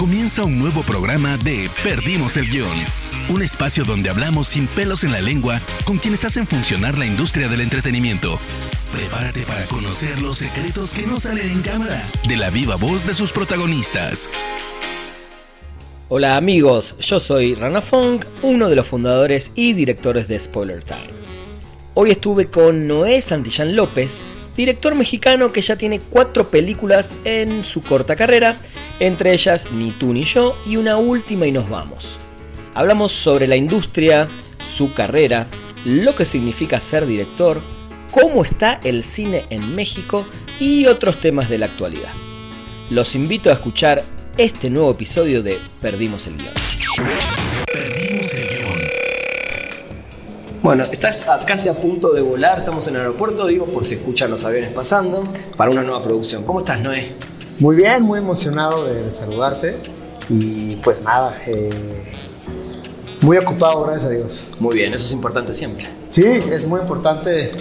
Comienza un nuevo programa de Perdimos el Guión. Un espacio donde hablamos sin pelos en la lengua con quienes hacen funcionar la industria del entretenimiento. Prepárate para conocer los secretos que no salen en cámara de la viva voz de sus protagonistas. Hola amigos, yo soy Rana Fong, uno de los fundadores y directores de Spoiler Time. Hoy estuve con Noé Santillán López, director mexicano que ya tiene cuatro películas en su corta carrera, entre ellas Ni tú ni yo y una última y nos vamos. Hablamos sobre la industria, su carrera, lo que significa ser director, cómo está el cine en México y otros temas de la actualidad. Los invito a escuchar este nuevo episodio de Perdimos el guion. Bueno, estás a- casi a punto de volar, estamos en el aeropuerto, digo, por si escuchan los aviones pasando, para una nueva producción. ¿Cómo estás, Noé? Muy bien, muy emocionado de, saludarte y pues nada, eh, muy ocupado, gracias a Dios. Muy bien, eso es importante siempre. Sí, es muy importante,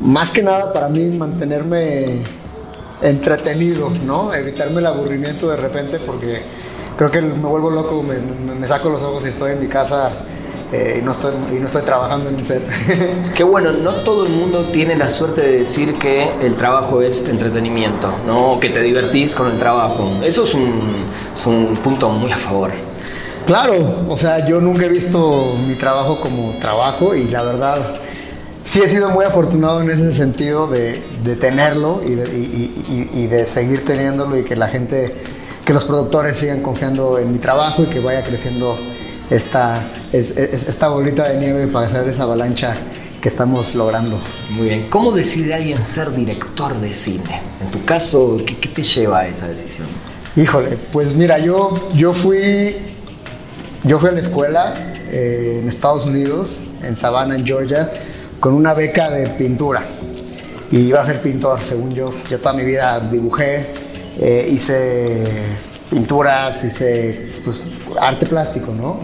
más que nada para mí mantenerme entretenido, ¿no? Evitarme el aburrimiento de repente porque creo que me vuelvo loco, me, me- me saco los ojos y estoy en mi casa eh, y, no estoy, y no estoy trabajando en un set. Qué bueno, no todo el mundo tiene la suerte de decir que el trabajo es entretenimiento, ¿no? Que te divertís con el trabajo. Eso es un, es un punto muy a favor. Claro, o sea, yo nunca he visto mi trabajo como trabajo y la verdad sí he sido muy afortunado en ese sentido de, de tenerlo y de, y- y- y de seguir teniéndolo y que la gente, que los productores sigan confiando en mi trabajo y que vaya creciendo esta, es- es- esta bolita de nieve para hacer esa avalancha que estamos logrando. Muy bien. ¿Cómo decide alguien ser director de cine? En tu caso, ¿qué, qué te lleva a esa decisión? Híjole, pues mira, yo, yo fui yo fui a la escuela eh, en Estados Unidos, en Savannah, en Georgia, con una beca de pintura. Y iba a ser pintor, según yo. Yo toda mi vida dibujé, eh, hice pinturas, hice pues, arte plástico, ¿no?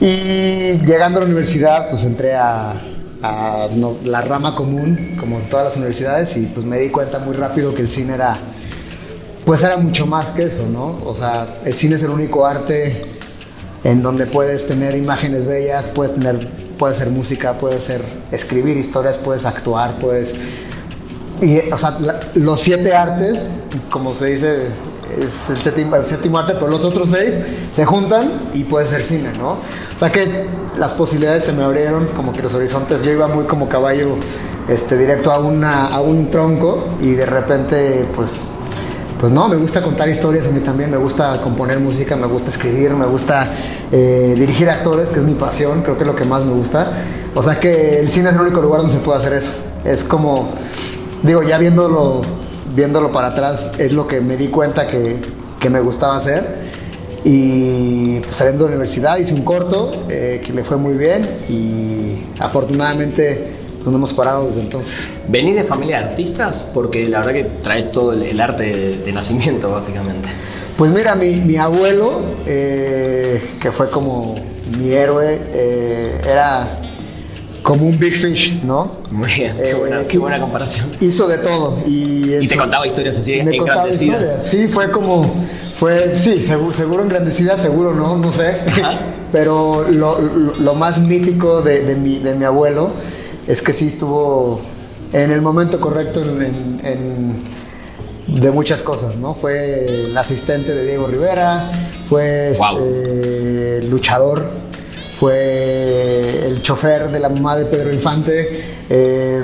Y llegando a la universidad, pues entré a, la rama común, como en todas las universidades, y pues me di cuenta muy rápido que el cine era pues era mucho más que eso, ¿no? O sea, el cine es el único arte en donde puedes tener imágenes bellas, puedes tener, puedes hacer música, puedes hacer, escribir historias, puedes actuar, puedes... Y, o sea, los siete artes, como se dice, es el séptimo, el arte, pero los otros seis se juntan y puede ser cine, ¿no? O sea que las posibilidades se me abrieron, como que los horizontes, yo iba muy como caballo este, directo a, una, a un tronco y de repente, pues, pues no, me gusta contar historias a mí también, me gusta componer música, me gusta escribir, me gusta eh, dirigir actores, que es mi pasión, creo que es lo que más me gusta. O sea que el cine es el único lugar donde se puede hacer eso. Es como, digo, ya viéndolo, viéndolo para atrás, es lo que me di cuenta que, que me gustaba hacer. Y pues, saliendo de la universidad hice un corto eh, que le fue muy bien y afortunadamente no hemos parado desde entonces. ¿Venís de familia de artistas? Porque la verdad que traes todo el, el arte de, de nacimiento, básicamente. Pues mira, mi, mi abuelo, eh, que fue como mi héroe, eh, era como un big fish, ¿no? Muy bien, qué Eh, buena, qué buena comparación. Hizo de todo. Y, Y te contaba historias así me contaba historias. Sí, fue como, fue, sí, seguro, seguro engrandecida, seguro no, no sé. Pero lo, lo- lo más mítico de, de mi, de mi abuelo es que sí estuvo en el momento correcto en- en- en- de muchas cosas, ¿no? Fue el asistente de Diego Rivera, fue Wow. este, luchador, fue el chofer de la mamá de Pedro Infante, eh,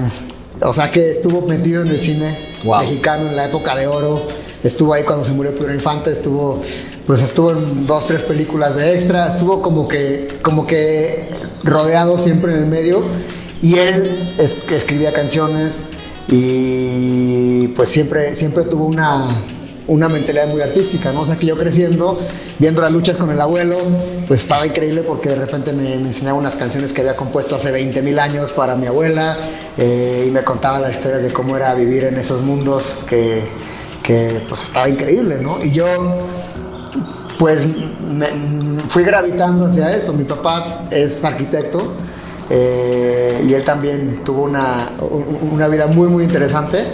o sea que estuvo metido en el cine Wow. mexicano en la época de oro, estuvo ahí cuando se murió Pedro Infante, estuvo, pues estuvo en dos, tres películas de extra, estuvo como que, como que rodeado siempre en el medio. Y él es- escribía canciones y pues siempre, siempre tuvo una, una mentalidad muy artística, ¿no? O sea que yo creciendo, viendo las luchas con el abuelo, pues estaba increíble porque de repente me, enseñaba unas canciones que había compuesto hace 20 mil años para mi abuela eh, y me contaba las historias de cómo era vivir en esos mundos que, que pues estaba increíble, ¿no? Y yo pues me- fui gravitando hacia eso. Mi papá es arquitecto eh, y él también tuvo una, un- una vida muy, muy interesante,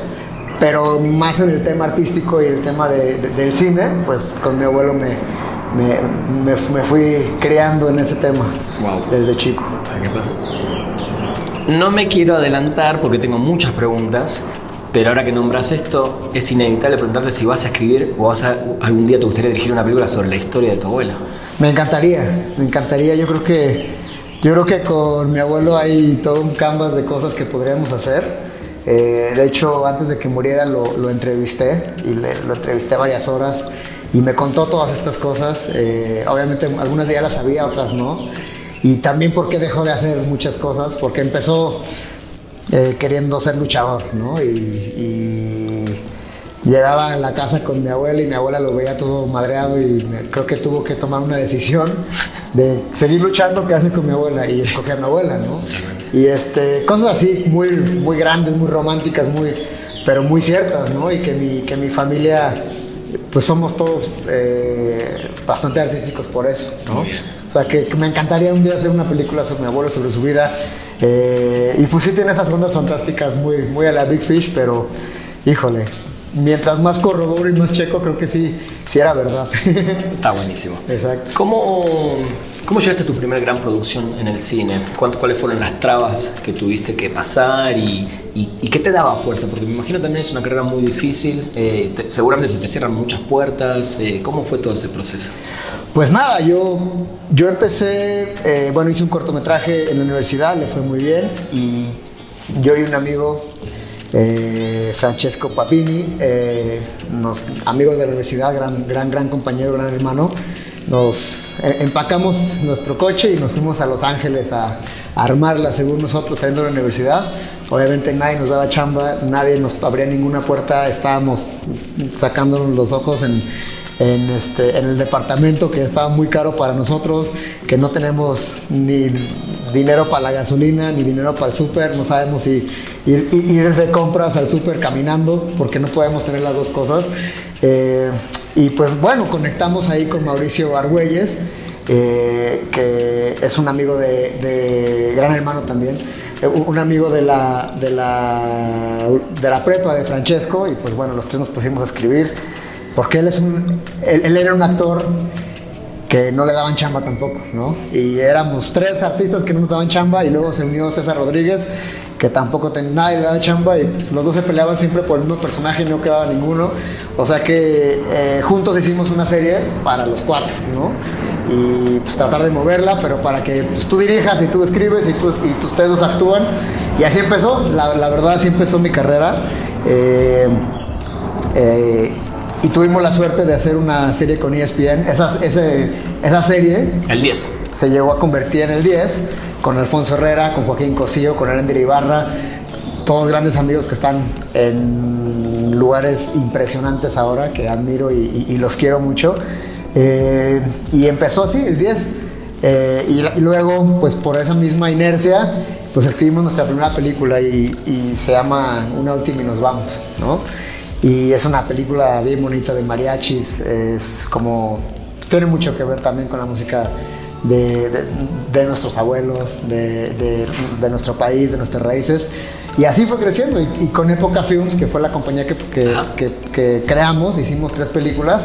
pero más en el tema artístico y el tema de- de- del cine, pues con mi abuelo me, me, me- me fui creando en ese tema Wow. desde chico. No me quiero adelantar porque tengo muchas preguntas, pero ahora que nombras esto, es inevitable preguntarte si vas a escribir o vas a, algún día te gustaría dirigir una película sobre la historia de tu abuela. Me encantaría, me encantaría. Yo creo que, yo creo que con mi abuelo hay todo un canvas de cosas que podríamos hacer. Eh, de hecho, antes de que muriera lo, entrevisté y le- lo entrevisté varias horas y me contó todas estas cosas. Eh, obviamente algunas de ellas las sabía, otras no. Y también porque dejó de hacer muchas cosas, porque empezó eh, queriendo ser luchador, ¿no? Y, llegaba a la casa con mi abuela y mi abuela lo veía todo madreado y me- creo que tuvo que tomar una decisión de seguir luchando, ¿qué hace con mi abuela? Y escoger a mi abuela, ¿no? Y este, cosas así muy, muy grandes, muy románticas, muy, pero muy ciertas, ¿no? Y que mi, que mi familia, pues somos todos eh, bastante artísticos por eso, ¿no? O sea, que, que me encantaría un día hacer una película sobre mi abuelo, sobre su vida. eh, y pues sí tiene esas ondas fantásticas muy, muy a la Big Fish, pero híjole, mientras más corroboro y más checo, creo que sí, sí era verdad. Está buenísimo. Exacto. ¿Cómo, ¿Cómo llegaste a tu primera gran producción en el cine? ¿Cuánto- ¿Cuáles fueron las trabas que tuviste que pasar y, y- qué te daba fuerza? Porque me imagino también es una carrera muy difícil, eh, te- seguramente se te cierran muchas puertas. eh, ¿Cómo fue todo ese proceso? Pues nada, yo, yo empecé, eh, bueno, hice un cortometraje en la universidad, le fue muy bien y yo y un amigo, eh, Francesco Papini, amigos de la universidad, gran, gran, gran compañero, gran hermano, nos eh, empacamos nuestro coche y nos fuimos a Los Ángeles a, armarla según nosotros saliendo de la universidad. Obviamente nadie nos daba chamba, nadie nos abría ninguna puerta, estábamos sacándonos los ojos en, en, este, en el departamento que estaba muy caro para nosotros, que no tenemos ni dinero para la gasolina, ni dinero para el súper, no sabemos si ir de compras al súper caminando, porque no podemos tener las dos cosas. Eh, y pues bueno, conectamos ahí con Mauricio Argüelles, eh, que es un amigo de, Gran Hermano también, eh, un amigo de la, de, la, de la prepa de Francesco, y pues bueno, los tres nos pusimos a escribir, porque él, es un, él era un actor que no le daban chamba tampoco, ¿no? Y éramos tres artistas que no nos daban chamba y luego se unió César Rodríguez, que tampoco ten- nadie le daba chamba y pues, los dos se peleaban siempre por el mismo personaje y no quedaba ninguno. O sea que eh, juntos hicimos una serie para los cuatro, ¿no? Y pues tratar de moverla, pero para que pues, tú dirijas y tú escribes y, tú, y ustedes dos actúan. Y así empezó, la, la verdad así empezó mi carrera. Eh, eh, y tuvimos la suerte de hacer una serie con ESPN. Esa, ese- esa serie El 10. se llegó a convertir en el 10 con Alfonso Herrera, con Joaquín Cosío, con Arendira Ibarra, todos grandes amigos que están en lugares impresionantes ahora, que admiro y, y- y los quiero mucho. Eh, y empezó así, el 10. Eh, y, y luego, pues por esa misma inercia, pues escribimos nuestra primera película y, y se llama Una última y nos vamos, ¿no? Y es una película bien bonita de mariachis, es como tiene mucho que ver también con la música de, de- de nuestros abuelos, de, de- nuestro país, de nuestras raíces. Y así fue creciendo. Y, y con Época Films, que fue la compañía que, que- que creamos, hicimos tres películas.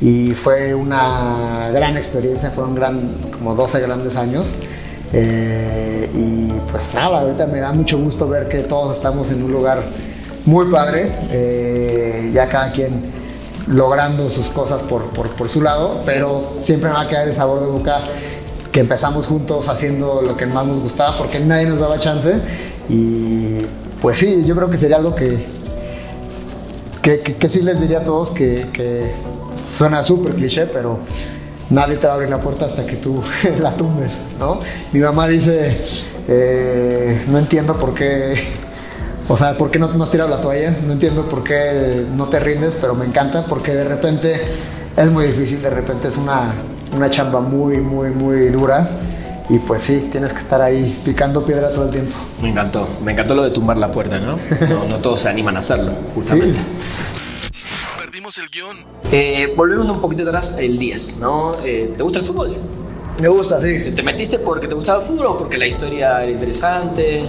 Y fue una gran experiencia, fueron gran, como 12 grandes años. Eh, y pues nada, ahorita me da mucho gusto ver que todos estamos en un lugar muy padre, eh, ya cada quien logrando sus cosas por, por, su lado, pero siempre me va a quedar el sabor de boca que empezamos juntos haciendo lo que más nos gustaba porque nadie nos daba chance y pues sí, yo creo que sería algo que, que, que- que sí les diría a todos que, que suena súper cliché, pero nadie te va a abrir la puerta hasta que tú la tumbes, ¿no? Mi mamá dice, eh, no entiendo por qué, o sea, por qué no nos tiras la toalla, no entiendo por qué no te rindes, pero me encanta porque de repente es muy difícil, de repente es una, una chamba muy, muy, muy dura. Y pues sí, tienes que estar ahí picando piedra todo el tiempo. Me encantó. Me encantó lo de tumbar la puerta, ¿no? No, no todos se animan a hacerlo, justamente. Perdimos el guion. Eh, volviendo un poquito atrás, el 10, ¿no? Eh, ¿Te gusta el fútbol? Me gusta, sí. ¿Te metiste porque te gustaba el fútbol o porque la historia era interesante?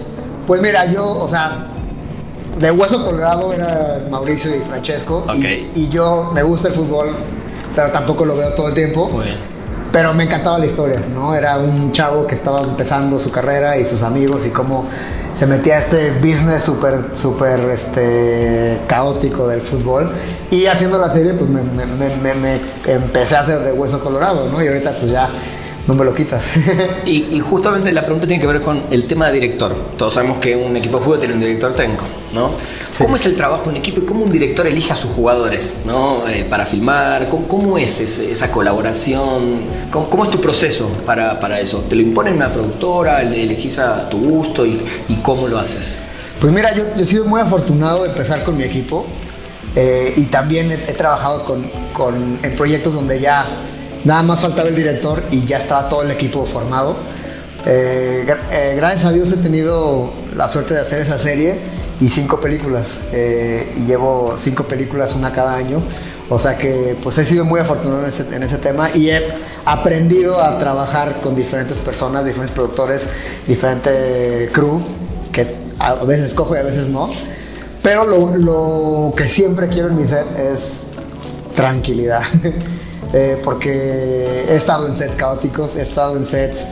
Pues mira, yo, o sea, de Hueso Colorado era Mauricio y Francesco. Y, y, yo me gusta el fútbol, pero tampoco lo veo todo el tiempo. Muy bien. Pero me encantaba la historia, ¿no? Era un chavo que estaba empezando su carrera y sus amigos y cómo se metía a este business súper, súper este, caótico del fútbol. Y haciendo la serie, pues me, me, me, me, empecé a hacer de hueso colorado, ¿no? Y ahorita pues ya no me lo quitas. y, justamente la pregunta tiene que ver con el tema de director. Todos sabemos que un equipo de fútbol tiene un director técnico, ¿no? ¿Cómo es el trabajo en equipo y cómo un director elige a sus jugadores, ¿no? Eh, para filmar, ¿cómo, es esa colaboración? ¿Cómo, es tu proceso para, para, eso? ¿Te lo impone una productora? ¿Elegís a tu gusto y, y cómo lo haces? Pues mira, yo, he sido muy afortunado de empezar con mi equipo eh, y también he, trabajado con, con, en proyectos donde ya Nada más faltaba el director y ya estaba todo el equipo formado. Eh, eh, gracias a Dios he tenido la suerte de hacer esa serie y cinco películas. Eh, y llevo cinco películas, una cada año. O sea que pues he sido muy afortunado en ese, en ese, tema y he aprendido a trabajar con diferentes personas, diferentes productores, diferente crew, que a veces escojo y a veces no. Pero lo, lo que siempre quiero en mi set es tranquilidad. Eh, porque he estado en sets caóticos, he estado en sets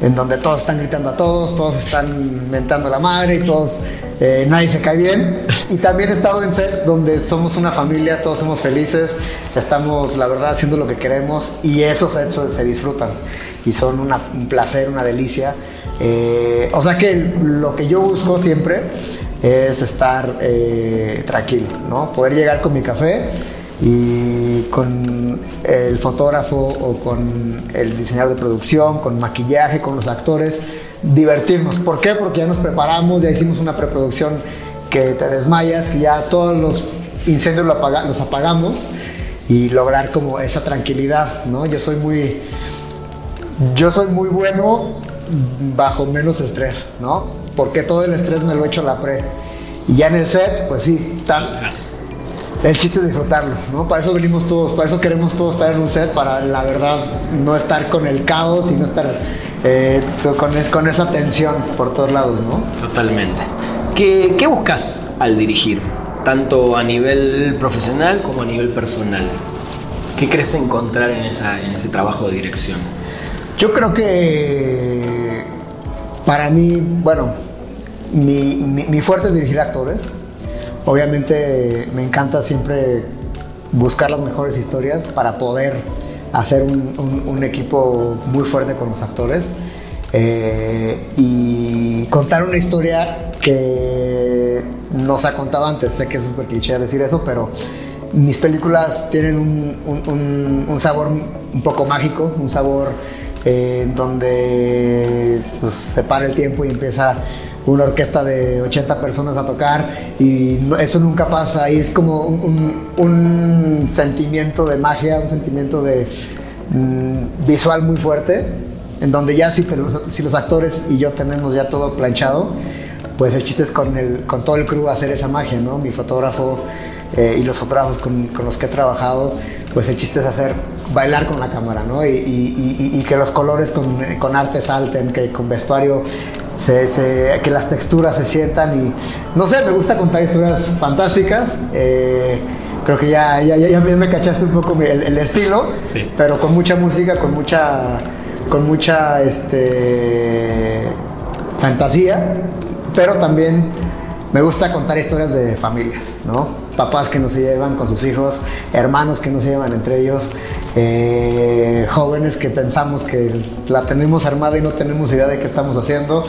en donde todos están gritando a todos, todos están mentando a la madre y todos, eh, nadie se cae bien. Y también he estado en sets donde somos una familia, todos somos felices, estamos, la verdad, haciendo lo que queremos y esos sets se disfrutan y son un placer, una delicia. Eh, o sea que lo que yo busco siempre es estar tranquilo, ¿no? Poder llegar con mi café y con el fotógrafo o con el diseñador de producción, con maquillaje, con los actores, divertirnos. ¿Por qué? Porque ya nos preparamos, ya hicimos una preproducción que te desmayas, que ya todos los incendios los apagamos y lograr como esa tranquilidad, ¿no? Yo soy muy yo soy muy bueno bajo menos estrés, ¿no? Porque todo el estrés me lo echo a la pre. Y ya en el set, pues sí, tal el chiste es disfrutarlo, ¿no? Para eso venimos todos, para eso queremos todos estar en un set, para la verdad no estar con el caos y no estar eh, con, con, esa tensión por todos lados, ¿no? Totalmente. ¿Qué, ¿Qué, buscas al dirigir? Tanto a nivel profesional como a nivel personal. ¿Qué crees encontrar en, esa, en ese trabajo de dirección? Yo creo que para mí, bueno, mi, mi, mi fuerte es dirigir actores Obviamente me encanta siempre buscar las mejores historias para poder hacer un, equipo muy fuerte con los actores eh, y contar una historia que no se ha contado antes. Sé que es súper cliché decir eso, pero mis películas tienen un, sabor un poco mágico, un sabor eh, donde pues, se para el tiempo y empieza una orquesta de 80 personas a tocar y eso nunca pasa y es como un, sentimiento de magia, un sentimiento de mm, visual muy fuerte, en donde ya si, los actores y yo tenemos ya todo planchado, pues el chiste es con, el, con todo el crew hacer esa magia, ¿no? Mi fotógrafo eh, y los fotógrafos con, con, los que he trabajado, pues el chiste es hacer bailar con la cámara, ¿no? Y, y, y, que los colores con, con arte salten, que con vestuario que las texturas se sientan y no sé, me gusta contar historias fantásticas. Eh, creo que ya, ya, ya, me cachaste un poco el, estilo, pero con mucha música, con mucha, con mucha este, fantasía, pero también me gusta contar historias de familias, ¿no? Papás que no se llevan con sus hijos, hermanos que no se llevan entre ellos, eh, jóvenes que pensamos que la tenemos armada y no tenemos idea de qué estamos haciendo,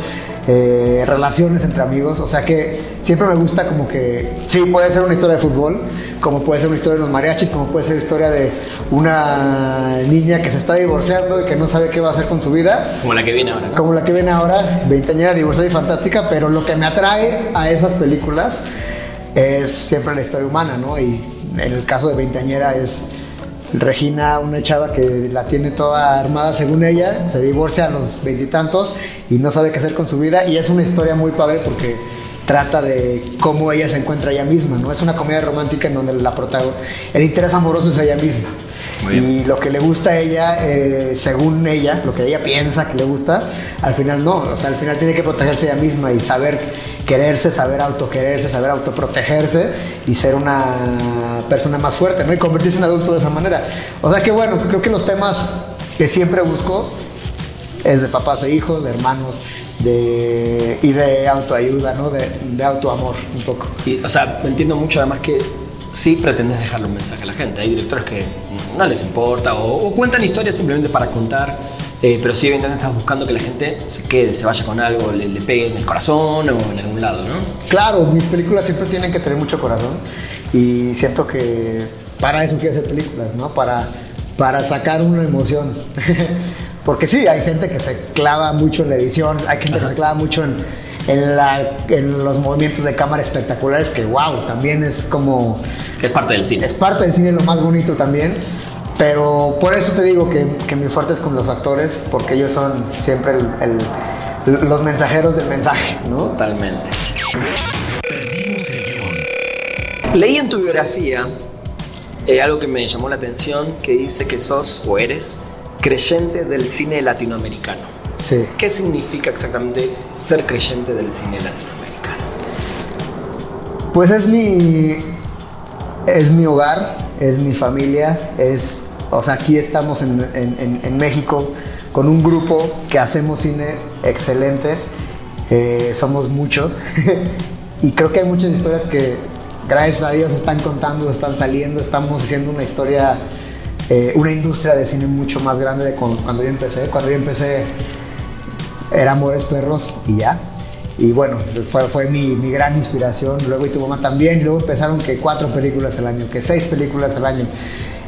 eh, relaciones entre amigos, o sea que siempre me gusta como que, sí, puede ser una historia de fútbol, como puede ser una historia de los mariachis, como puede ser historia de una niña que se está divorciando y que no sabe qué va a hacer con su vida. Como la que viene ahora. Como la que viene ahora, veinteañera, divorciada y fantástica, pero lo que me atrae a esas películas es siempre la historia humana, ¿no? Y en el caso de veinteañera es Regina, una chava que la tiene toda armada según ella, se divorcia a los veintitantos y, no sabe qué hacer con su vida y es una historia muy padre porque trata de cómo ella se encuentra ella misma, ¿no? Es una comedia romántica en donde la el interés amoroso es ella misma. Y lo que le gusta a ella, eh, según ella, lo que ella piensa que le gusta, al final no. O sea, al final tiene que protegerse ella misma y saber quererse, saber autoquererse, saber autoprotegerse y ser una persona más fuerte, ¿no? Y convertirse en adulto de esa manera. O sea que bueno, creo que los temas que siempre busco es de papás e hijos, de hermanos, de, y de autoayuda, ¿no? De, de autoamor, un poco. Y, o sea, entiendo mucho además que sí pretendes dejarle un mensaje a la gente. Hay directores que no les importa o, cuentan historias simplemente para contar, eh, pero sí evidentemente estás buscando que la gente se quede, se vaya con algo, le, le, pegue en el corazón o en algún lado, ¿no? Claro, mis películas siempre tienen que tener mucho corazón y siento que para eso quiero hacer películas, ¿no? Para, para sacar una emoción. Porque sí, hay gente que se clava mucho en la edición, hay gente que se clava mucho en en, la, en los movimientos de cámara espectaculares que, wow, también es como... Es parte del cine. Es parte del cine lo más bonito también. Pero por eso te digo que, que mi fuerte es con los actores, porque ellos son siempre el, los mensajeros del mensaje, ¿no? Totalmente. Leí en tu biografía eh, algo que me llamó la atención, que dice que sos o eres creyente del cine latinoamericano. ¿Qué significa exactamente ser creyente del cine latinoamericano? Pues es mi, es mi hogar, es mi familia, es, o sea, aquí estamos en, en, México con un grupo que hacemos cine excelente, eh, somos muchos y creo que hay muchas historias que gracias a Dios están contando, están saliendo, estamos haciendo una historia, eh, una industria de cine mucho más grande de cuando yo empecé. Cuando yo empecé era Amores Perros y ya. Y bueno, fue, fue mi, mi, gran inspiración. Luego y tu mamá también. luego empezaron que cuatro películas al año, que seis películas al año.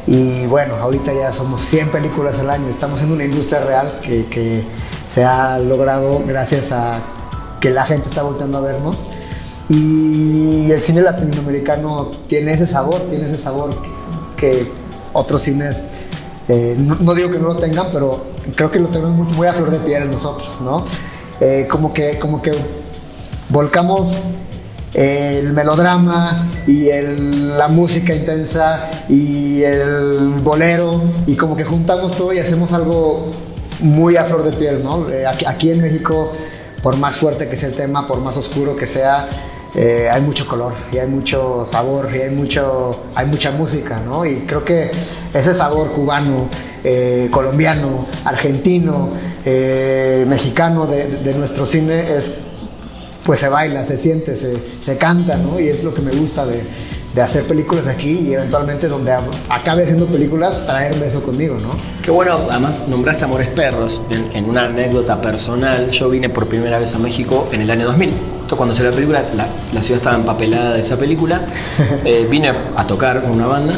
Y bueno, ahorita ya somos 100 películas al año. Estamos en una industria real que, que se ha logrado gracias a que la gente está volteando a vernos. Y el cine latinoamericano tiene ese sabor, tiene ese sabor que otros cines, eh, no, digo que no lo tengan, pero creo que lo tenemos muy, muy a flor de piel nosotros, ¿no? Eh, como, que, como que volcamos el melodrama y la música intensa y el bolero y como que juntamos todo y hacemos algo muy a flor de piel, ¿no? Eh, aquí, en México, por más fuerte que sea el tema, por más oscuro que sea, eh, hay mucho color y hay mucho sabor y hay, mucho, hay mucha música, ¿no? Y creo que ese sabor cubano, eh, colombiano, argentino, eh, mexicano de, nuestro cine es, pues se baila, se siente, se, se canta, ¿no? Y es lo que me gusta de, de hacer películas aquí y eventualmente donde acabe haciendo películas, traerme eso conmigo, ¿no? Qué bueno, además nombraste Amores Perros en, una anécdota personal. Yo vine por primera vez a México en el año 2000. Justo cuando salió la película, la, ciudad estaba empapelada de esa película. Eh, vine a tocar con una banda.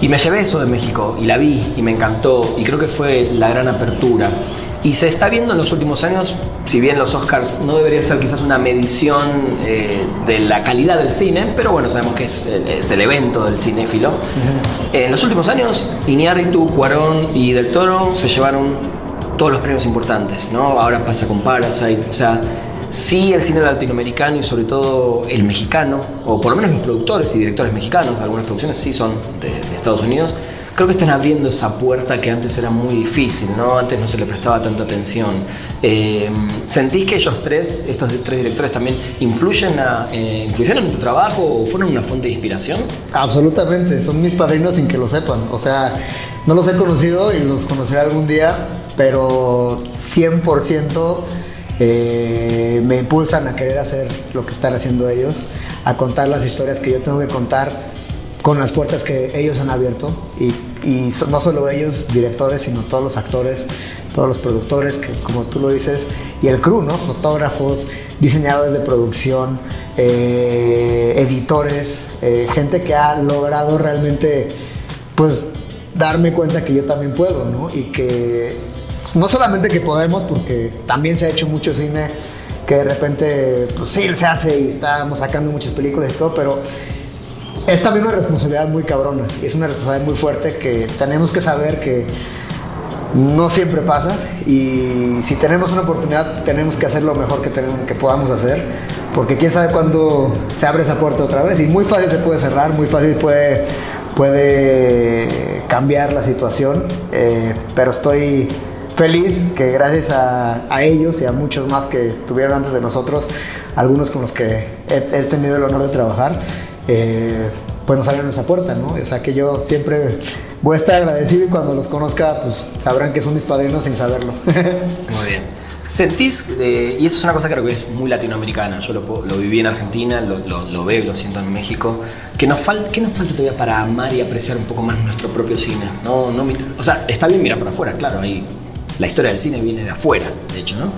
Y me llevé eso de México y la vi y me encantó y creo que fue la gran apertura. Y se está viendo en los últimos años, si bien los Oscars no debería ser quizás una medición eh, de la calidad del cine, pero bueno, sabemos que es, el evento del cinéfilo. En los últimos años, Iñárritu, Cuarón y Del Toro se llevaron todos los premios importantes, ¿no? Ahora pasa con Parasite, o sea, sí el cine latinoamericano y sobre todo el mexicano, o por lo menos los productores y directores mexicanos, algunas producciones sí son de Estados Unidos, creo que están abriendo esa puerta que antes era muy difícil, ¿no? Antes no se le prestaba tanta atención. Eh, ¿Sentís que ellos tres, estos tres directores también influyen, eh, influyeron en tu trabajo o fueron una fuente de inspiración? Absolutamente, son mis padrinos sin que lo sepan. O sea, no los he conocido y los conoceré algún día, pero 100% eh, me impulsan a querer hacer lo que están haciendo ellos, a contar las historias que yo tengo que contar con las puertas que ellos han abierto y y no solo ellos, directores, sino todos los actores, todos los productores, que, como tú lo dices, y el crew, ¿no? Fotógrafos, diseñadores de producción, eh, editores, eh, gente que ha logrado realmente, pues, darme cuenta que yo también puedo, ¿no? Y que no solamente que podemos, porque también se ha hecho mucho cine que de repente, pues sí, se hace y estamos sacando muchas películas y todo, pero es también una responsabilidad muy cabrona y es una responsabilidad muy fuerte que tenemos que saber que no siempre pasa y si tenemos una oportunidad tenemos que hacer lo mejor que, tenemos, que podamos hacer porque quién sabe cuándo se abre esa puerta otra vez y muy fácil se puede cerrar, muy fácil puede, puede cambiar la situación, eh, pero estoy feliz que gracias a, ellos y a muchos más que estuvieron antes de nosotros, algunos con los que he, tenido el honor de trabajar, eh, pues nos abrieron esa puerta, ¿no? O sea que yo siempre voy a estar agradecido y cuando los conozca, pues sabrán que son mis padrinos sin saberlo. Muy bien. ¿Sentís, eh, y esto es una cosa que creo que es muy latinoamericana, yo lo, lo viví en Argentina, lo, lo, lo, veo, lo siento en México, que nos falta, ¿qué nos falta todavía para amar y apreciar un poco más nuestro propio cine? No, no, o sea, está bien mirar para afuera, claro, ahí la historia del cine viene de afuera, de hecho, ¿no?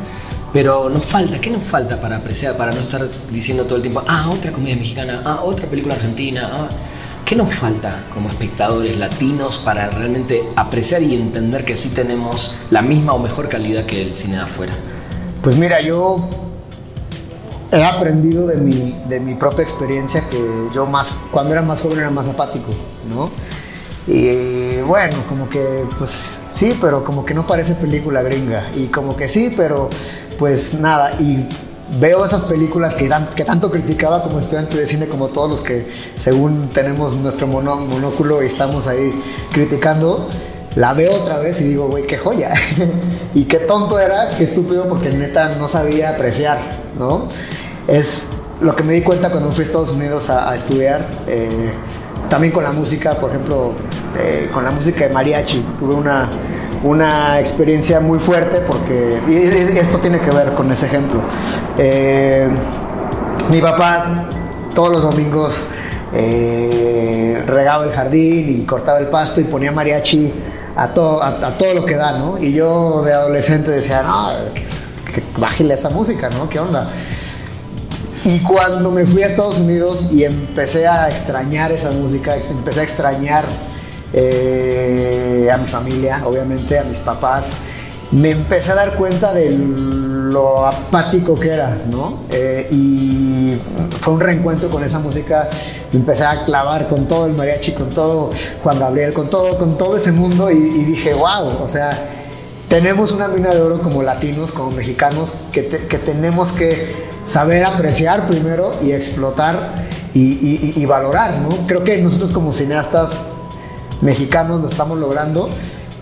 Pero nos falta, ¿qué nos falta para apreciar, para no estar diciendo todo el tiempo, ah, otra comedia mexicana, ah, otra película argentina, ah, ¿Qué nos falta como espectadores latinos para realmente apreciar y entender que sí tenemos la misma o mejor calidad que el cine de afuera? Pues mira, yo he aprendido de mi, de mi propia experiencia que yo más, cuando era más joven era más apático, ¿no? Y bueno, como que, pues sí, pero como que no parece película gringa. Y como que sí, pero pues nada. Y veo esas películas que, tanto criticaba como estudiante de cine, como todos los que según tenemos nuestro monóculo y estamos ahí criticando, la veo otra vez y digo, güey, qué joya. y qué tonto era, qué estúpido, porque neta no sabía apreciar, ¿no? Es lo que me di cuenta cuando fui a Estados Unidos a, estudiar. Eh, también con la música, por ejemplo, eh, con la música de mariachi. Tuve una una experiencia muy fuerte porque esto tiene que ver con ese ejemplo. Eh, mi papá todos los domingos eh, regaba el jardín y cortaba el pasto y ponía mariachi a todo, a, lo que da, ¿no? Y yo de adolescente decía, no, que, bájale esa música, ¿no? ¿Qué onda? Y cuando me fui a Estados Unidos y empecé a extrañar esa música, empecé a extrañar eh, a mi familia, obviamente, a mis papás, me empecé a dar cuenta de lo apático que era, ¿no? Eh, y fue un reencuentro con esa música, empecé a clavar con todo el mariachi, con todo Juan Gabriel, con todo, con todo ese mundo y, dije, wow, o sea, tenemos una mina de oro como latinos, como mexicanos, que, tenemos que saber apreciar primero y explotar y, valorar, ¿no? Creo que nosotros como cineastas mexicanos lo estamos logrando,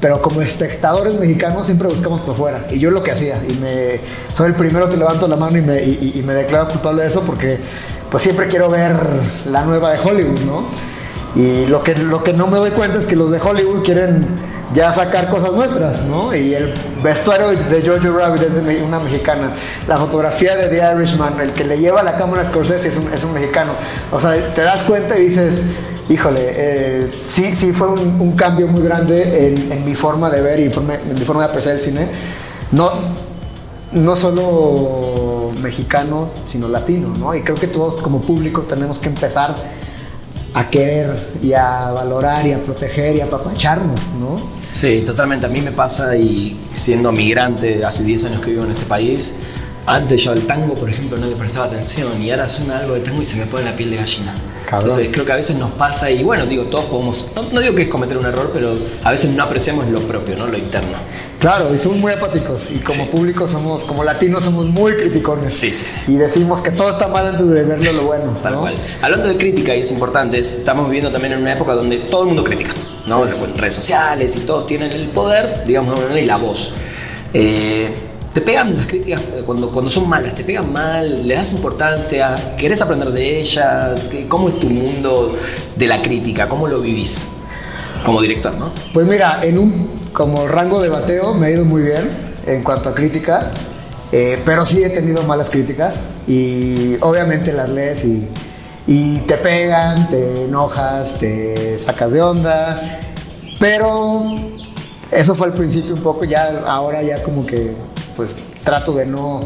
pero como espectadores mexicanos siempre buscamos por fuera. Y yo lo que hacía, y me, soy el primero que levanto la mano y me, y, me declaro culpable de eso porque pues siempre quiero ver la nueva de Hollywood, ¿no? Y lo que, lo que no me doy cuenta es que los de Hollywood quieren ya sacar cosas nuestras, ¿no? Y el vestuario de Jojo Rabbit es de una mexicana. La fotografía de The Irishman, el que le lleva la cámara a Scorsese es un, es un mexicano. O sea, te das cuenta y dices, híjole, eh, sí, sí fue un, cambio muy grande en, mi forma de ver y en mi forma de apreciar el cine. No, no solo mexicano, sino latino, ¿no? Y creo que todos como público tenemos que empezar a querer y a valorar y a proteger y a apapacharnos, ¿no? Sí, totalmente. A mí me pasa y siendo migrante, hace 10 años que vivo en este país, antes yo al tango, por ejemplo, no le prestaba atención y ahora suena algo de tango y se me pone la piel de gallina. Entonces creo que a veces nos pasa y bueno, digo, todos podemos, no, digo que es cometer un error, pero a veces no apreciamos lo propio, ¿no? Lo interno. Claro, y somos muy apáticos y como público somos, como latinos somos muy criticones. Sí, sí, sí. Y decimos que todo está mal antes de verlo lo bueno. Tal cual. Hablando de crítica, y es importante, estamos viviendo también en una época donde todo el mundo critica, ¿no? En redes sociales y todos tienen el poder, digamos, y la voz. Eh, te pegan las críticas cuando, cuando son malas, te pegan mal, le das importancia, querés aprender de ellas, ¿cómo es tu mundo de la crítica? ¿Cómo lo vivís como director, no? Pues mira, en un como rango de bateo me ha ido muy bien en cuanto a críticas, eh, pero sí he tenido malas críticas y obviamente las lees y, y te pegan, te enojas, te sacas de onda, pero eso fue al principio un poco, ya ahora ya como que pues trato de no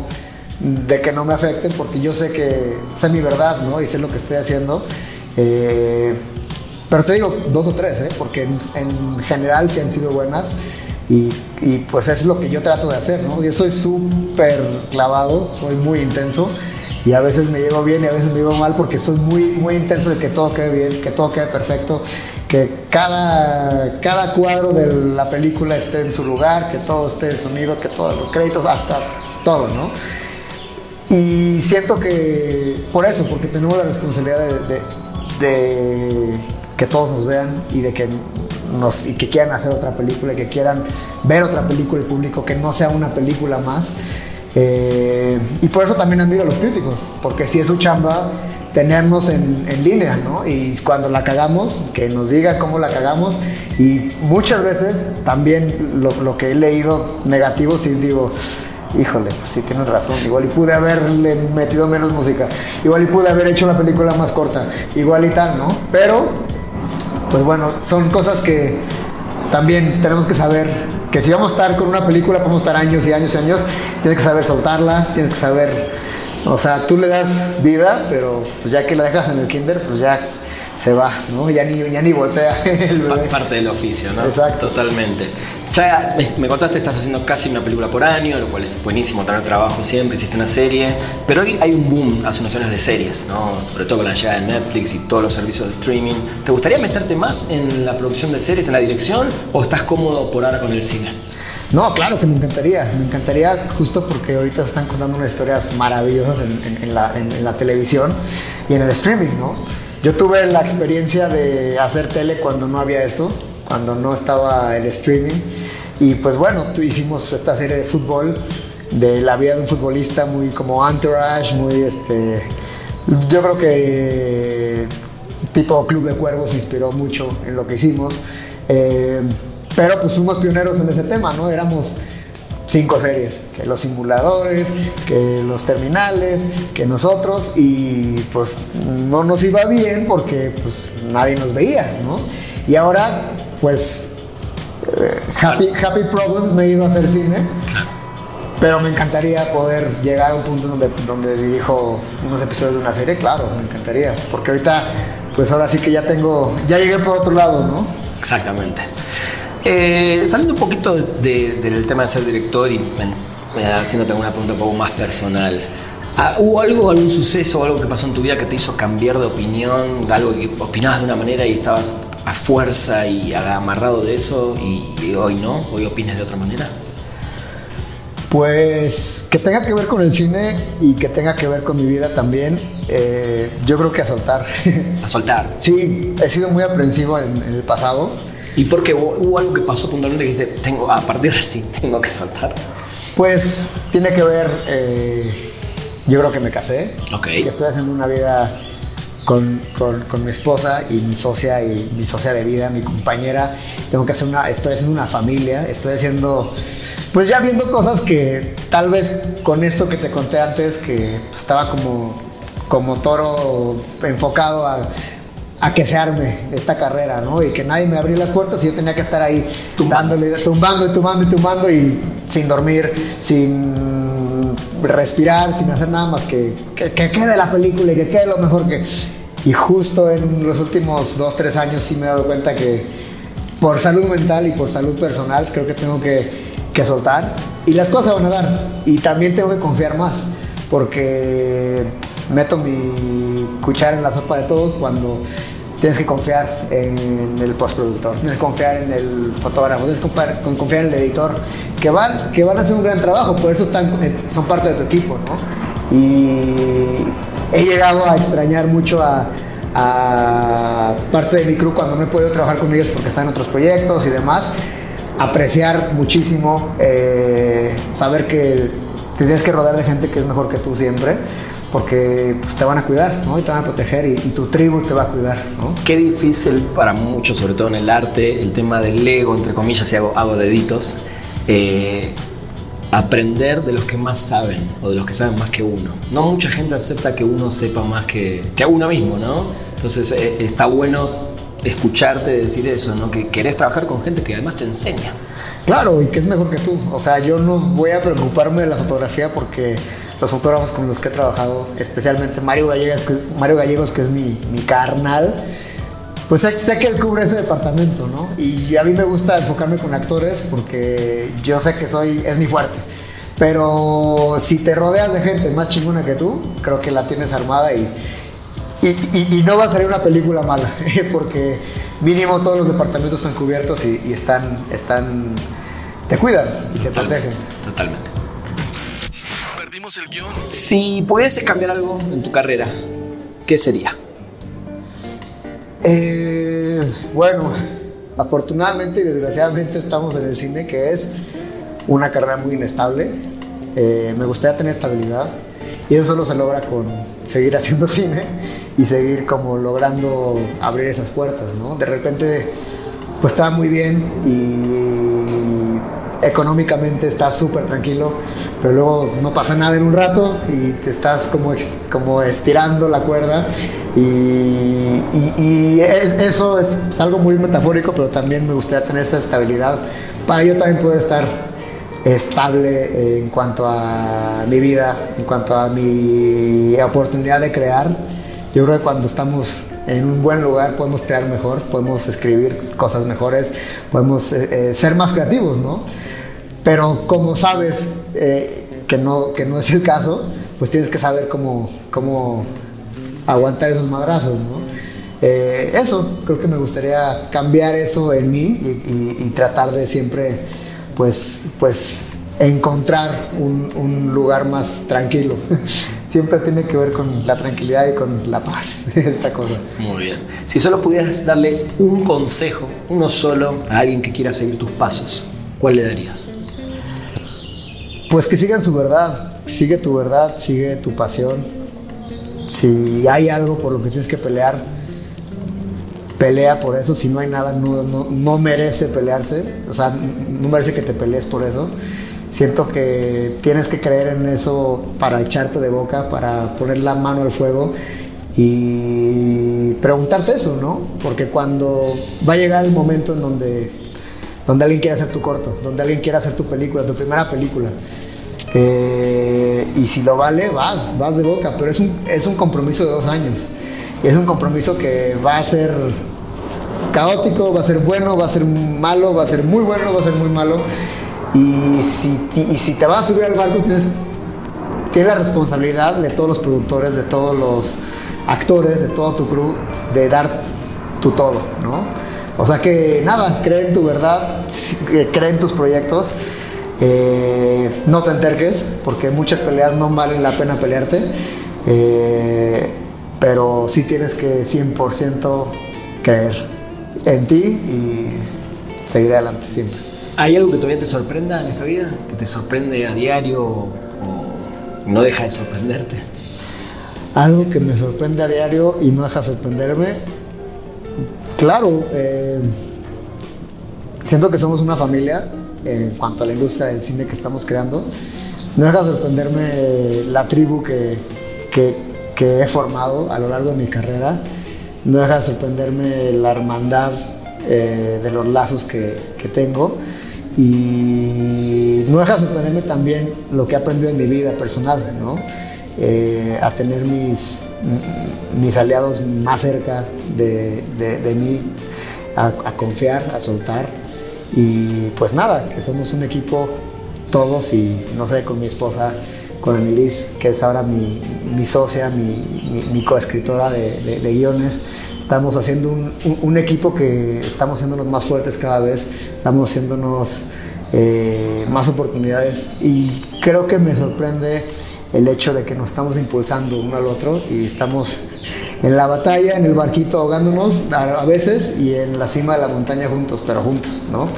de que no me afecten porque yo sé que sé mi verdad, ¿no? Y sé lo que estoy haciendo. Eh, pero te digo dos o tres, ¿eh? Porque en, general sí han sido buenas y, y, pues eso es lo que yo trato de hacer, ¿no? Yo soy súper clavado, soy muy intenso y a veces me llevo bien y a veces me llevo mal porque soy muy, muy intenso de que todo quede bien, que todo quede perfecto que cada, cada cuadro de la película esté en su lugar, que todo esté el sonido, que todos los créditos, hasta todo, ¿no? Y siento que por eso, porque tenemos la responsabilidad de, que todos nos vean y de que nos, y que quieran hacer otra película, y que quieran ver otra película el público, que no sea una película más. Eh, y por eso también admiro a los críticos, porque si es su chamba tenernos en, línea, ¿no? Y cuando la cagamos, que nos diga cómo la cagamos. Y muchas veces también lo, que he leído negativo, sí digo, híjole, pues sí tienes razón, igual y pude haberle metido menos música, igual y pude haber hecho la película más corta, igual y tal, ¿no? Pero, pues bueno, son cosas que también tenemos que saber que si vamos a estar con una película, a estar años y años y años, tienes que saber soltarla, tienes que saber, o sea, tú le das vida, pero pues ya que la dejas en el kinder, pues ya se va, ¿no? Ya ni, ya ni voltea el bebé. Parte del oficio, ¿no? Exacto. Totalmente. Ya me, me contaste, estás haciendo casi una película por año, lo cual es buenísimo, tener trabajo siempre, hiciste una serie, pero hoy hay un boom hace unos años de series, ¿no? Sobre todo con la llegada de Netflix y todos los servicios de streaming. ¿Te gustaría meterte más en la producción de series, en la dirección, o estás cómodo por ahora con el cine? No, claro que me encantaría. Me encantaría justo porque ahorita están contando unas historias maravillosas en, la, en, la, televisión y en el streaming, ¿no? Yo tuve la experiencia de hacer tele cuando no había esto, cuando no estaba el streaming. Y pues bueno, hicimos esta serie de fútbol, de la vida de un futbolista, muy como entourage, muy este... Yo creo que tipo Club de Cuervos inspiró mucho en lo que hicimos. Eh, pero pues fuimos pioneros en ese tema, ¿no? Éramos cinco series, que los simuladores, que los terminales, que nosotros y pues no nos iba bien porque pues nadie nos veía, ¿no? Y ahora pues eh, happy, happy Problems me he ido a hacer cine, pero me encantaría poder llegar a un punto donde, donde dirijo unos episodios de una serie, claro, me encantaría, porque ahorita pues ahora sí que ya tengo, ya llegué por otro lado, ¿no? Exactamente. Eh, saliendo un poquito de, de, del tema de ser director y haciéndote alguna pregunta un poco más personal. Ah, ¿Hubo algo, algún suceso o algo que pasó en tu vida que te hizo cambiar de opinión? Algo que opinabas de una manera y estabas a fuerza y amarrado de eso y, y hoy no? ¿Hoy opinas de otra manera? Pues que tenga que ver con el cine y que tenga que ver con mi vida también, eh, yo creo que a soltar. A soltar. Sí, he sido muy aprensivo en, en el pasado. ¿Y por qué hubo, hubo, algo que pasó puntualmente que dijiste, tengo, a partir de así tengo que soltar? Pues tiene que ver, eh, yo creo que me casé. Ok. Que estoy haciendo una vida con, con, con, mi esposa y mi socia y mi socia de vida, mi compañera. Tengo que hacer una, estoy haciendo una familia, estoy haciendo, pues ya viendo cosas que tal vez con esto que te conté antes, que estaba como, como toro enfocado a a que se arme esta carrera, ¿no? Y que nadie me abriera las puertas y yo tenía que estar ahí dándole, tumbando y tumbando y tumbando y sin dormir, sin respirar, sin hacer nada más que, que, que quede la película y que quede lo mejor que... Y justo en los últimos dos, tres años sí me he dado cuenta que por salud mental y por salud personal creo que tengo que, que soltar y las cosas van a dar. Y también tengo que confiar más porque meto mi cuchara en la sopa de todos cuando tienes que confiar en el postproductor, tienes que confiar en el fotógrafo, tienes que confiar, en el editor, que van, que van a hacer un gran trabajo, por eso están, son parte de tu equipo, ¿no? Y he llegado a extrañar mucho a, parte de mi crew cuando no he podido trabajar con ellos porque están en otros proyectos y demás. Apreciar muchísimo, eh, saber que tienes que rodear de gente que es mejor que tú siempre porque pues, te van a cuidar, ¿no? Y te van a proteger y, y, tu tribu te va a cuidar, ¿no? Qué difícil para muchos, sobre todo en el arte, el tema del ego, entre comillas, si hago, hago deditos, eh, aprender de los que más saben o de los que saben más que uno. No mucha gente acepta que uno sepa más que, que uno mismo, ¿no? Entonces eh, está bueno escucharte decir eso, ¿no? Que querés trabajar con gente que además te enseña. Claro, y que es mejor que tú. O sea, yo no voy a preocuparme de la fotografía porque los fotógrafos con los que he trabajado, especialmente Mario Gallegos, que, Mario Gallegos, que es mi, mi carnal, pues sé, sé, que él cubre ese departamento, ¿no? Y a mí me gusta enfocarme con actores porque yo sé que soy, es mi fuerte. Pero si te rodeas de gente más chingona que tú, creo que la tienes armada y, y, y, y no va a salir una película mala, porque mínimo todos los departamentos están cubiertos y, y están, están, te cuidan y te Totalmente. protegen. Totalmente. Perdimos el guion. Si pudiese cambiar algo en tu carrera, ¿qué sería? Eh, bueno, afortunadamente y desgraciadamente estamos en el cine, que es una carrera muy inestable. Eh, me gustaría tener estabilidad y eso solo se logra con seguir haciendo cine y seguir como logrando abrir esas puertas, ¿no? De repente, pues estaba muy bien y económicamente estás súper tranquilo, pero luego no pasa nada en un rato y te estás como, como estirando la cuerda y, eso es, es, algo muy metafórico, pero también me gustaría tener esa estabilidad para yo también poder estar estable en cuanto a mi vida, en cuanto a mi oportunidad de crear. Yo creo que cuando estamos en un buen lugar podemos crear mejor, podemos escribir cosas mejores, podemos eh, eh, ser más creativos, ¿no? Pero como sabes eh, que, no, que no es el caso, pues tienes que saber cómo, cómo aguantar esos madrazos, ¿no? eso, creo que me gustaría cambiar eso en mí y, tratar de siempre pues, pues encontrar un, lugar más tranquilo. Siempre tiene que ver con la tranquilidad y con la paz, esta cosa. Muy bien. Si solo pudieras darle un consejo, uno solo, a alguien que quiera seguir tus pasos, ¿cuál le darías? Pues que sigan su verdad, sigue tu verdad, sigue tu pasión. Si hay algo por lo que tienes que pelear, pelea por eso, si no hay nada, no, no, merece pelearse, o sea, no merece que te pelees por eso. Siento que tienes que creer en eso para echarte de boca, para poner la mano al fuego y preguntarte eso, ¿no? Porque cuando va a llegar el momento en donde, donde alguien quiere hacer tu corto, donde alguien quiere hacer tu película, tu primera película, eh, y si lo vale, vas, vas de boca, pero es un, es un compromiso de dos años. Y es un compromiso que va a ser caótico, va a ser bueno, va a ser malo, va a ser muy bueno, va a ser muy malo. Y si, si te vas a subir al barco, tienes, tienes la responsabilidad de todos los productores, de todos los actores, de todo tu crew, de dar tu todo, ¿no? O sea que nada, cree en tu verdad, cree en tus proyectos, eh, no te enterques, porque muchas peleas no valen la pena pelearte, eh, pero sí tienes que 100% creer en ti y seguir adelante siempre. ¿Hay algo que todavía te sorprenda en esta vida? ¿Que te sorprende a diario o no deja de sorprenderte? Algo que me sorprende a diario y no deja de sorprenderme. Claro, eh, siento que somos una familia en cuanto a la industria del cine que estamos creando. No deja de sorprenderme la tribu que, que, que he formado a lo largo de mi carrera no deja de sorprenderme la hermandad eh, de los lazos que, tengo y no deja de sorprenderme también lo que he aprendido en mi vida personal, ¿no? Eh, a tener mis, mis aliados más cerca de, mí, a, confiar, a soltar y pues nada, que somos un equipo todos y no sé, con mi esposa, con Emilis, que es ahora mi, socia, mi, mi, coescritora de, guiones. Estamos haciendo un, equipo que estamos haciéndonos más fuertes cada vez, estamos haciéndonos eh, más oportunidades y creo que me sorprende el hecho de que nos estamos impulsando uno al otro y estamos en la batalla, en el barquito ahogándonos a veces y en la cima de la montaña juntos, pero juntos, ¿no?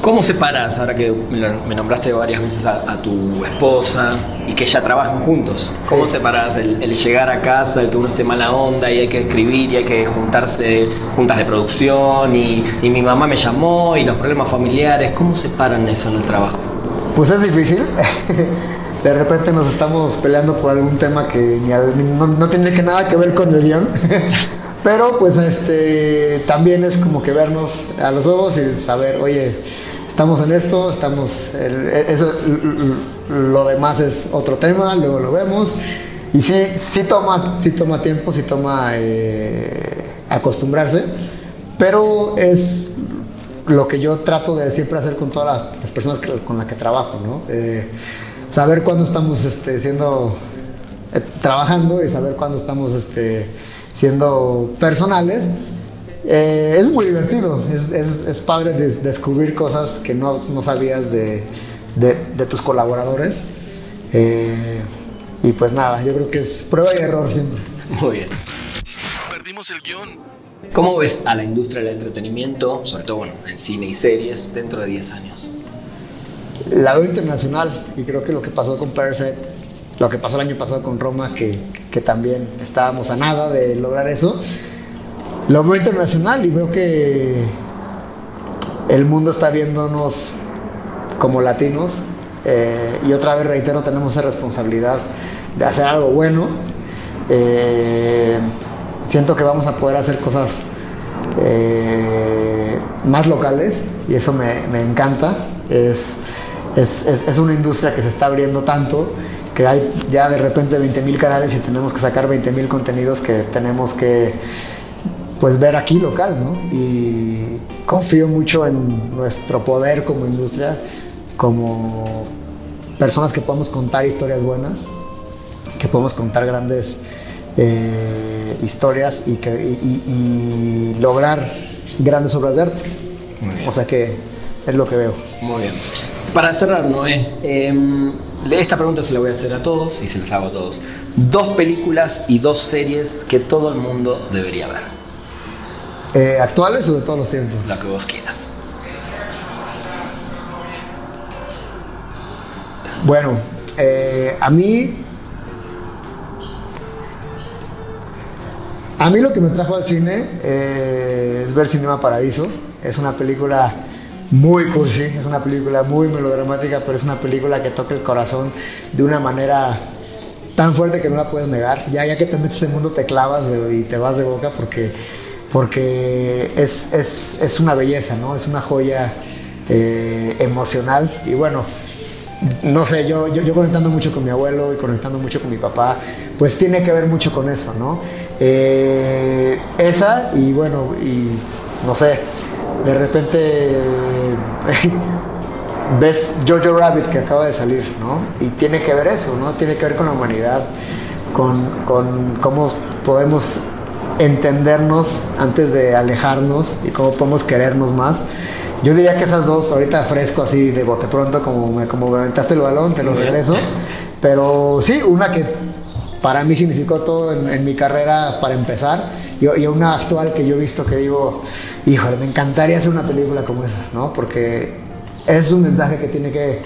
¿Cómo separas, ahora que me nombraste varias veces a, tu esposa y que ya trabajan juntos? ¿Cómo separas el, llegar a casa, el que uno esté mala onda y hay que escribir y hay que juntarse juntas de producción y, mi mamá me llamó y los problemas familiares? ¿Cómo separan eso en el trabajo? Pues es difícil. de repente nos estamos peleando por algún tema que no, tiene que nada que ver con el guion. Pero pues este también es como que vernos a los ojos y saber, oye, estamos en esto, estamos, eso, lo demás es otro tema, luego lo vemos. Y sí, sí toma, sí toma tiempo, sí toma eh, acostumbrarse, pero es lo que yo trato de siempre hacer con todas las personas con las que trabajo, ¿no? Eh, saber cuándo estamos este, siendo, eh, trabajando y saber cuándo estamos este, siendo personales eh, es muy divertido, es, es, padre descubrir cosas que no, no sabías de, de, tus colaboradores. Eh, y pues nada, yo creo que es prueba y error siempre. Muy bien. Perdimos el guion. ¿Cómo ves a la industria del entretenimiento, sobre todo bueno, en cine y series, dentro de 10 años? La veo internacional y creo que lo que pasó con Parasite, lo que pasó el año pasado con Roma, que, que también estábamos a nada de lograr eso, lo veo internacional y veo que el mundo está viéndonos como latinos eh, y otra vez reitero, tenemos esa responsabilidad de hacer algo bueno. Eh, siento que vamos a poder hacer cosas eh, más locales y eso me, me encanta. Es, es, es, una industria que se está abriendo tanto que hay ya de repente 20.000 canales y tenemos que sacar 20.000 contenidos que tenemos que pues ver aquí local, ¿no? Y confío mucho en nuestro poder como industria, como personas que podemos contar historias buenas, que podemos contar grandes eh, historias y, que, y, lograr grandes obras de arte. O sea que es lo que veo. Muy bien. Para cerrar, Noé, eh, esta pregunta se la voy a hacer a todos y se las hago a todos. Dos películas y dos series que todo el mundo debería ver. Eh, ¿Actuales o de todos los tiempos? Lo que vos quieras. Bueno, eh, a mí. A mí lo que me trajo al cine eh, es ver Cinema Paradiso. Es una película muy cursi, es una película muy melodramática, pero es una película que toca el corazón de una manera tan fuerte que no la puedes negar. Ya, ya que te metes en el mundo te clavas y te vas de boca porque, porque es, es, es una belleza, ¿no? Es una joya eh, emocional. Y bueno, no sé, yo, yo, conectando mucho con mi abuelo y conectando mucho con mi papá, pues tiene que ver mucho con eso, ¿no? Eh, esa y bueno, y no sé, de repente ves Jojo Rabbit que acaba de salir, ¿no? Y tiene que ver eso, ¿no? Tiene que ver con la humanidad, con, con cómo podemos entendernos antes de alejarnos y cómo podemos querernos más. Yo diría que esas dos, ahorita fresco así de bote pronto, como me, como aventaste el balón, te lo regreso. Pero sí, una que para mí significó todo en, mi carrera para empezar. Y, y, una actual que yo he visto que digo, híjole, me encantaría hacer una película como esa, ¿no? Porque es un mensaje que tiene que,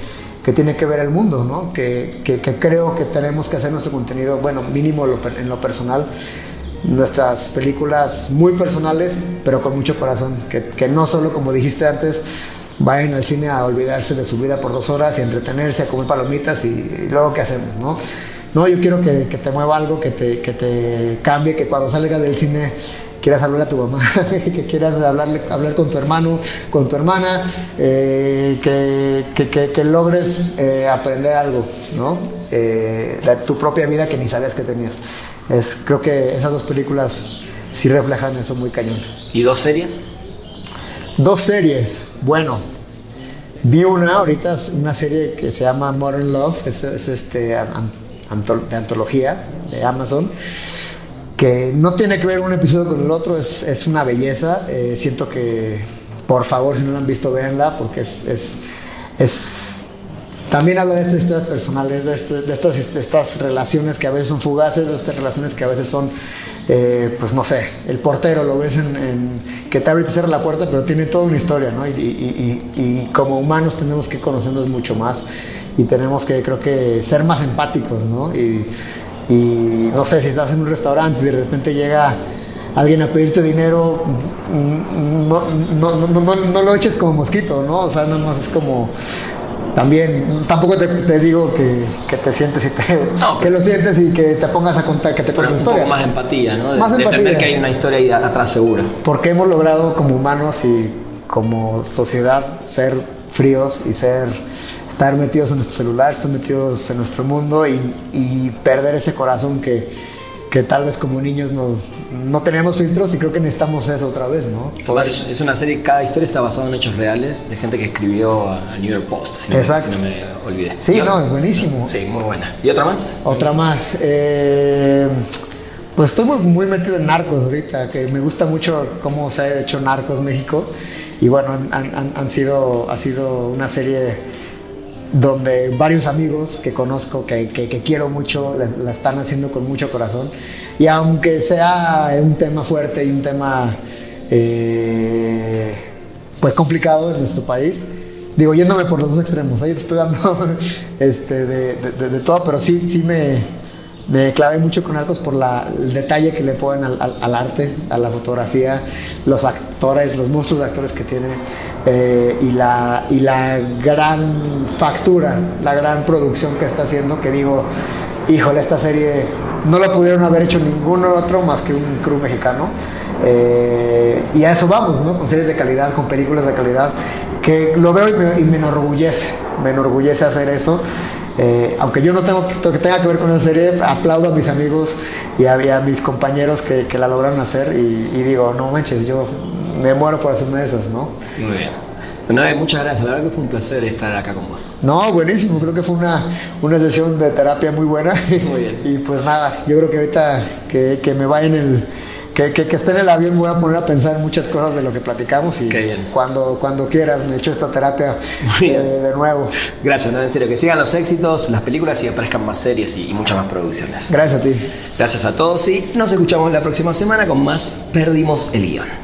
que tiene que ver el mundo, ¿no? Que, que, que, creo que tenemos que hacer nuestro contenido, bueno, mínimo en lo personal, nuestras películas muy personales, pero con mucho corazón, que, no solo, como dijiste antes, vayan al cine a olvidarse de su vida por dos horas y entretenerse, a comer palomitas y, luego qué hacemos, ¿no? No, yo quiero que, te mueva algo, que te, que te cambie, que cuando salgas del cine quieras hablarle a tu mamá, que quieras hablarle, hablar con tu hermano, con tu hermana, eh, que, que, logres eh, aprender algo, ¿no? Eh, de tu propia vida que ni sabías que tenías es, creo que esas dos películas sí reflejan eso muy cañón. ¿Y dos series? Dos series. Bueno, vi una ahorita, una serie que se llama Modern Love, es, este, de antología de Amazon, que no tiene que ver un episodio con el otro, es, es una belleza. Eh, siento que, por favor, si no la han visto, véanla, porque es, es, es también habla de estas historias personales, de, este, estas, estas, relaciones que a veces son fugaces, de estas relaciones que a veces son, eh, pues no sé, el portero lo ves en, que te abre y te cierra la puerta, pero tiene toda una historia, ¿no? Y, como humanos tenemos que conocernos mucho más y tenemos que, creo que, ser más empáticos, ¿no? Y, no sé, si estás en un restaurante y de repente llega alguien a pedirte dinero, no, no, no, no, lo eches como mosquito, ¿no? O sea, no más es como también tampoco te, digo que, que, te sientes y te, que lo sientes y que te pongas a contar que te pongas historia. Un poco más empatía, ¿no? De, más empatía. entender que hay una historia ahí atrás segura. Porque hemos logrado como humanos y como sociedad ser fríos y ser estar metidos en nuestro celular, estar metidos en nuestro mundo y, y perder ese corazón que, que tal vez como niños no, no tenemos filtros y creo que necesitamos eso otra vez, ¿no? es una serie, cada historia está basada en hechos reales de gente que escribió a New York Post, si, Exacto. No, me, olvidé. Sí, no, es buenísimo. Sí, muy buena. ¿Y otra más? Otra más. Eh, pues estoy muy, metido en Narcos ahorita, que me gusta mucho cómo se ha hecho Narcos México. Y bueno, han, han, han sido, ha sido una serie donde varios amigos que conozco, que, quiero mucho, la, están haciendo con mucho corazón. Y aunque sea un tema fuerte y un tema eh, pues complicado en nuestro país, digo, yéndome por los dos extremos, ahí te estoy dando este, de, de, todo, pero sí, sí me, me clavé mucho con Arcos por la, el detalle que le ponen al, arte, a la fotografía, los actores, los monstruos de actores que tiene eh, y, la, y la gran factura, la gran producción que está haciendo, que digo, híjole, esta serie no la pudieron haber hecho ningún otro más que un crew mexicano. Eh, y a eso vamos, ¿no? Con series de calidad, con películas de calidad, que lo veo y me, y me enorgullece, me enorgullece hacer eso. Eh, aunque yo no tengo que tenga que ver con esa serie, aplaudo a mis amigos y a, mis compañeros que, la lograron hacer y, digo, no manches, yo me muero por hacer una de esas, ¿no? Muy bien. Bueno, muchas gracias, la verdad que fue un placer estar acá con vos. No, buenísimo, creo que fue una, una sesión de terapia muy buena. Muy bien. y pues nada, yo creo que ahorita que, que me vaya en el que, que, esté en el avión me voy a poner a pensar en muchas cosas de lo que platicamos y cuando, cuando quieras me echo esta terapia eh, de nuevo. Gracias, no, en serio, que sigan los éxitos, las películas y aparezcan más series y, muchas más producciones. Gracias a ti. Gracias a todos y nos escuchamos la próxima semana con más Perdimos el guion.